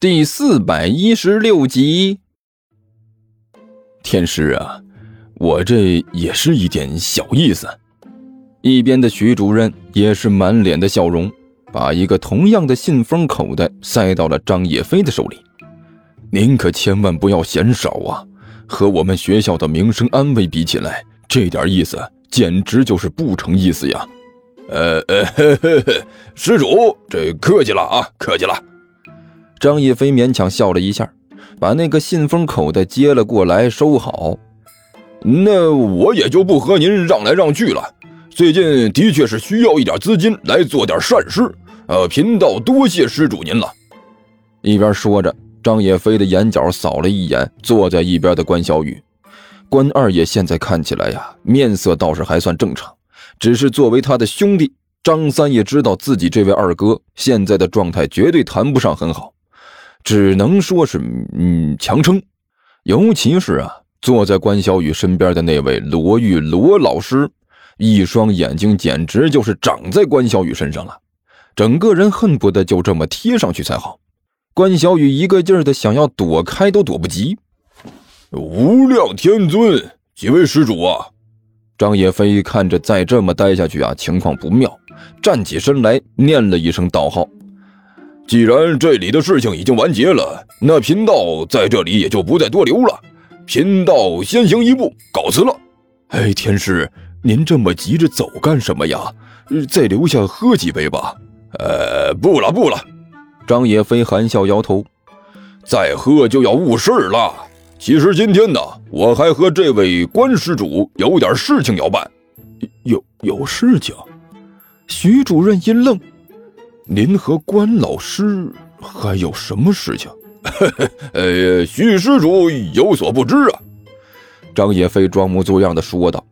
第四百一十六集。天师啊，我这也是一点小意思。一边的徐主任也是满脸的笑容，把一个同样的信封口袋塞到了张叶飞的手里。您可千万不要嫌少啊！和我们学校的名声安危比起来，这点意思简直就是不成意思呀！呃呃，呵呵呵，施主，这客气了啊，客气了。张叶飞勉强笑了一下，把那个信封口袋接了过来，收好。那我也就不和您让来让去了。最近的确是需要一点资金来做点善事，呃，贫道多谢施主您了。一边说着，张叶飞的眼角扫了一眼坐在一边的关小雨。关二爷现在看起来呀，面色倒是还算正常，只是作为他的兄弟，张三也知道自己这位二哥现在的状态绝对谈不上很好。只能说是嗯强撑，尤其是啊，坐在关小雨身边的那位罗玉罗老师，一双眼睛简直就是长在关小雨身上了，整个人恨不得就这么贴上去才好。关小雨一个劲儿的想要躲开，都躲不及。无量天尊，几位施主啊！张叶飞看着再这么待下去啊，情况不妙，站起身来念了一声道号。既然这里的事情已经完结了，那贫道在这里也就不再多留了。贫道先行一步，告辞了。哎，天师，您这么急着走干什么呀？再留下喝几杯吧。呃，不了不了。张野飞含笑摇头，再喝就要误事了。其实今天呢，我还和这位关施主有点事情要办。有有事情？徐主任一愣。您和关老师还有什么事情？呃，许施主有所不知啊。张野飞装模作样的说道：“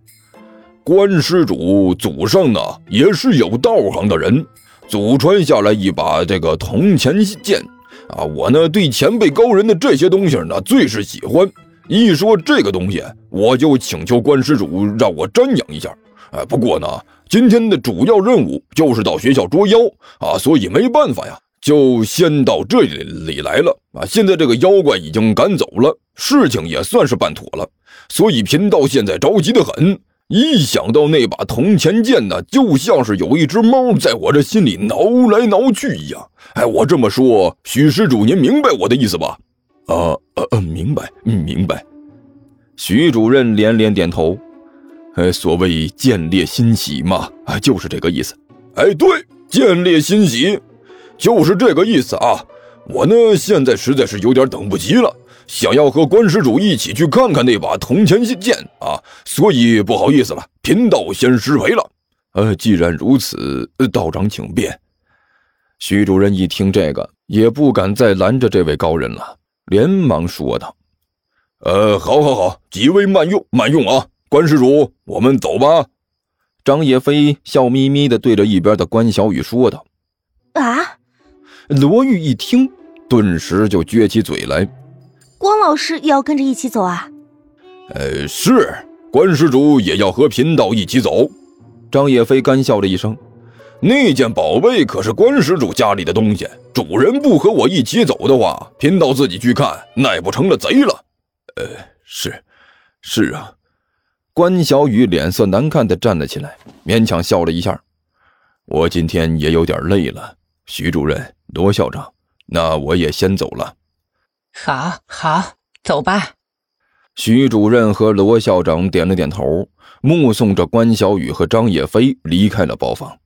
关施主祖上呢也是有道行的人，祖传下来一把这个铜钱剑啊。我呢对前辈高人的这些东西呢最是喜欢。一说这个东西，我就请求关施主让我瞻仰一下。哎，不过呢。”今天的主要任务就是到学校捉妖啊，所以没办法呀，就先到这里来了啊。现在这个妖怪已经赶走了，事情也算是办妥了，所以贫道现在着急的很。一想到那把铜钱剑呢，就像是有一只猫在我这心里挠来挠去一样。哎，我这么说，许施主您明白我的意思吧？啊呃，明白，明白。徐主任连连点头。呃，所谓见猎欣喜嘛，啊，就是这个意思。哎，对，见猎欣喜，就是这个意思啊。我呢，现在实在是有点等不及了，想要和关施主一起去看看那把铜钱剑啊，所以不好意思了，贫道先失陪了。呃，既然如此，道长请便。徐主任一听这个，也不敢再拦着这位高人了，连忙说道：“呃，好，好，好，几位慢用，慢用啊。”关施主，我们走吧。张叶飞笑眯眯的对着一边的关小雨说道：“啊！”罗玉一听，顿时就撅起嘴来：“关老师也要跟着一起走啊？”“呃，是，关施主也要和贫道一起走。”张叶飞干笑了一声：“那件宝贝可是关施主家里的东西，主人不和我一起走的话，贫道自己去看，那不成了贼了。”“呃，是，是啊。”关小雨脸色难看的站了起来，勉强笑了一下。我今天也有点累了，徐主任、罗校长，那我也先走了。好，好，走吧。徐主任和罗校长点了点头，目送着关小雨和张野飞离开了包房。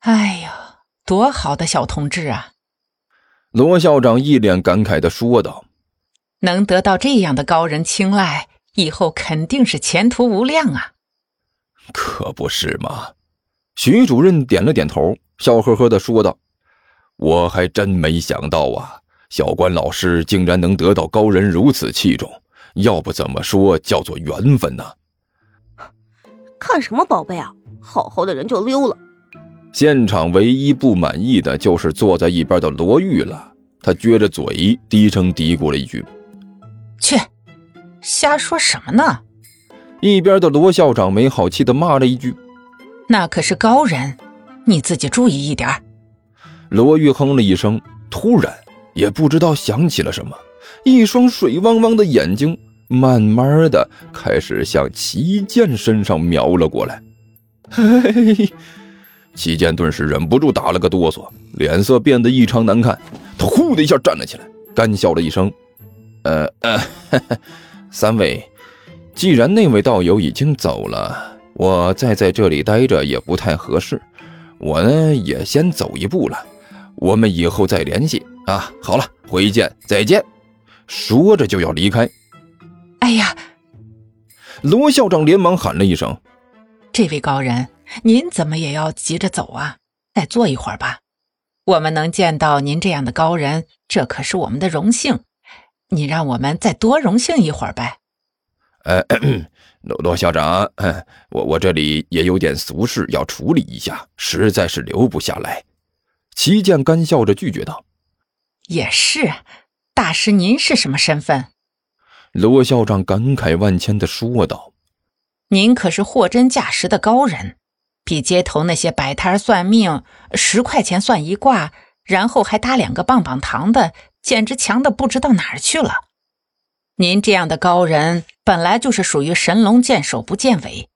哎呀，多好的小同志啊！罗校长一脸感慨的说道：“能得到这样的高人青睐。”以后肯定是前途无量啊！可不是嘛！徐主任点了点头，笑呵呵的说道：“我还真没想到啊，小关老师竟然能得到高人如此器重，要不怎么说叫做缘分呢？”看什么宝贝啊！好好的人就溜了。现场唯一不满意的就是坐在一边的罗玉了，他撅着嘴，低声嘀咕了一句：“去。”瞎说什么呢？一边的罗校长没好气的骂了一句：“那可是高人，你自己注意一点。”罗玉哼了一声，突然也不知道想起了什么，一双水汪汪的眼睛慢慢的开始向齐剑身上瞄了过来。嘿，齐剑顿时忍不住打了个哆嗦，脸色变得异常难看。他呼的一下站了起来，干笑了一声：“呃呃，三位，既然那位道友已经走了，我再在这里待着也不太合适，我呢也先走一步了。我们以后再联系。”啊，好了，回见，再见。说着就要离开。哎呀，罗校长连忙喊了一声：“这位高人，您怎么也要急着走啊？再坐一会儿吧。我们能见到您这样的高人，这可是我们的荣幸。你让我们再多荣幸一会儿呗。”呃，罗罗校长，我我这里也有点俗事要处理一下，实在是留不下来。齐健干笑着拒绝道。也是，大师，您是什么身份？罗校长感慨万千的说道：“您可是货真价实的高人，比街头那些摆摊算命、十块钱算一卦，然后还搭两个棒棒糖的，简直强的不知道哪儿去了。您这样的高人，本来就是属于神龙见首不见尾，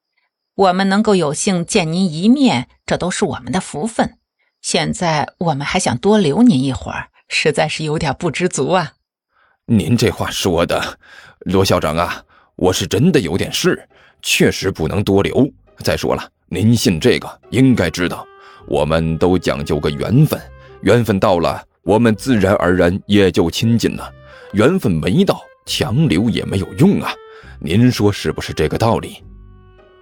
我们能够有幸见您一面，这都是我们的福分。现在我们还想多留您一会儿。”实在是有点不知足啊！您这话说的，罗校长啊，我是真的有点事，确实不能多留。再说了，您信这个，应该知道，我们都讲究个缘分，缘分到了，我们自然而然也就亲近了；缘分没到，强留也没有用啊。您说是不是这个道理？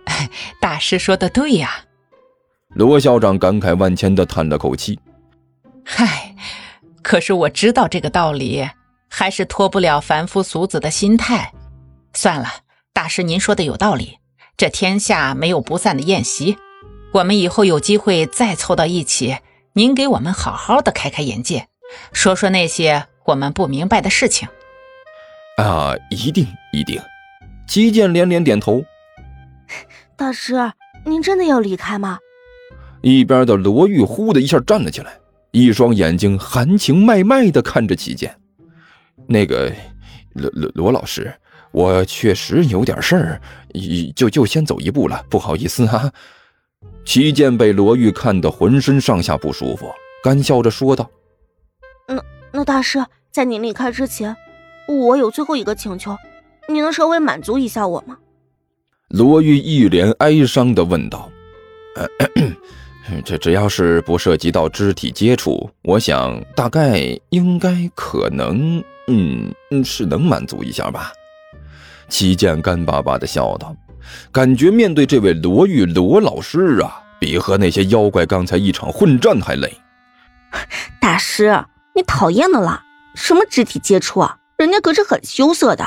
大师说的对呀！罗校长感慨万千的叹了口气：“嗨。”可是我知道这个道理，还是脱不了凡夫俗子的心态。算了，大师您说的有道理。这天下没有不散的宴席，我们以后有机会再凑到一起，您给我们好好的开开眼界，说说那些我们不明白的事情。啊，一定一定。齐剑连连点头。大师，您真的要离开吗？一边的罗玉忽的一下站了起来。一双眼睛含情脉脉的看着齐剑，那个罗罗罗老师，我确实有点事儿，就就先走一步了，不好意思啊。齐剑被罗玉看得浑身上下不舒服，干笑着说道：“那那大师，在您离开之前，我有最后一个请求，你能稍微满足一下我吗？”罗玉一脸哀伤的问道。这只要是不涉及到肢体接触，我想大概应该可能，嗯嗯，是能满足一下吧。齐剑干巴巴的笑道，感觉面对这位罗玉罗老师啊，比和那些妖怪刚才一场混战还累。大师，你讨厌的啦？什么肢体接触啊？人家可是很羞涩的。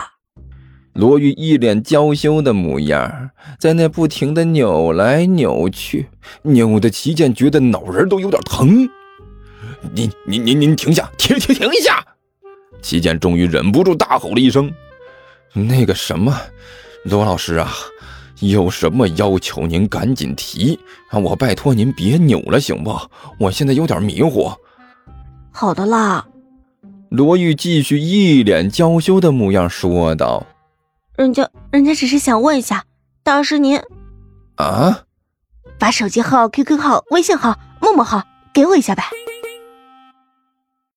罗玉一脸娇羞的模样，在那不停的扭来扭去，扭的齐健觉得脑仁都有点疼。您您您您停下，停停停一下！齐健终于忍不住大吼了一声：“那个什么，罗老师啊，有什么要求您赶紧提啊！我拜托您别扭了，行不？我现在有点迷糊。”好的啦。罗玉继续一脸娇羞的模样说道。人家，人家只是想问一下，大师您，啊，把手机号、QQ 号、微信号、陌陌号给我一下呗。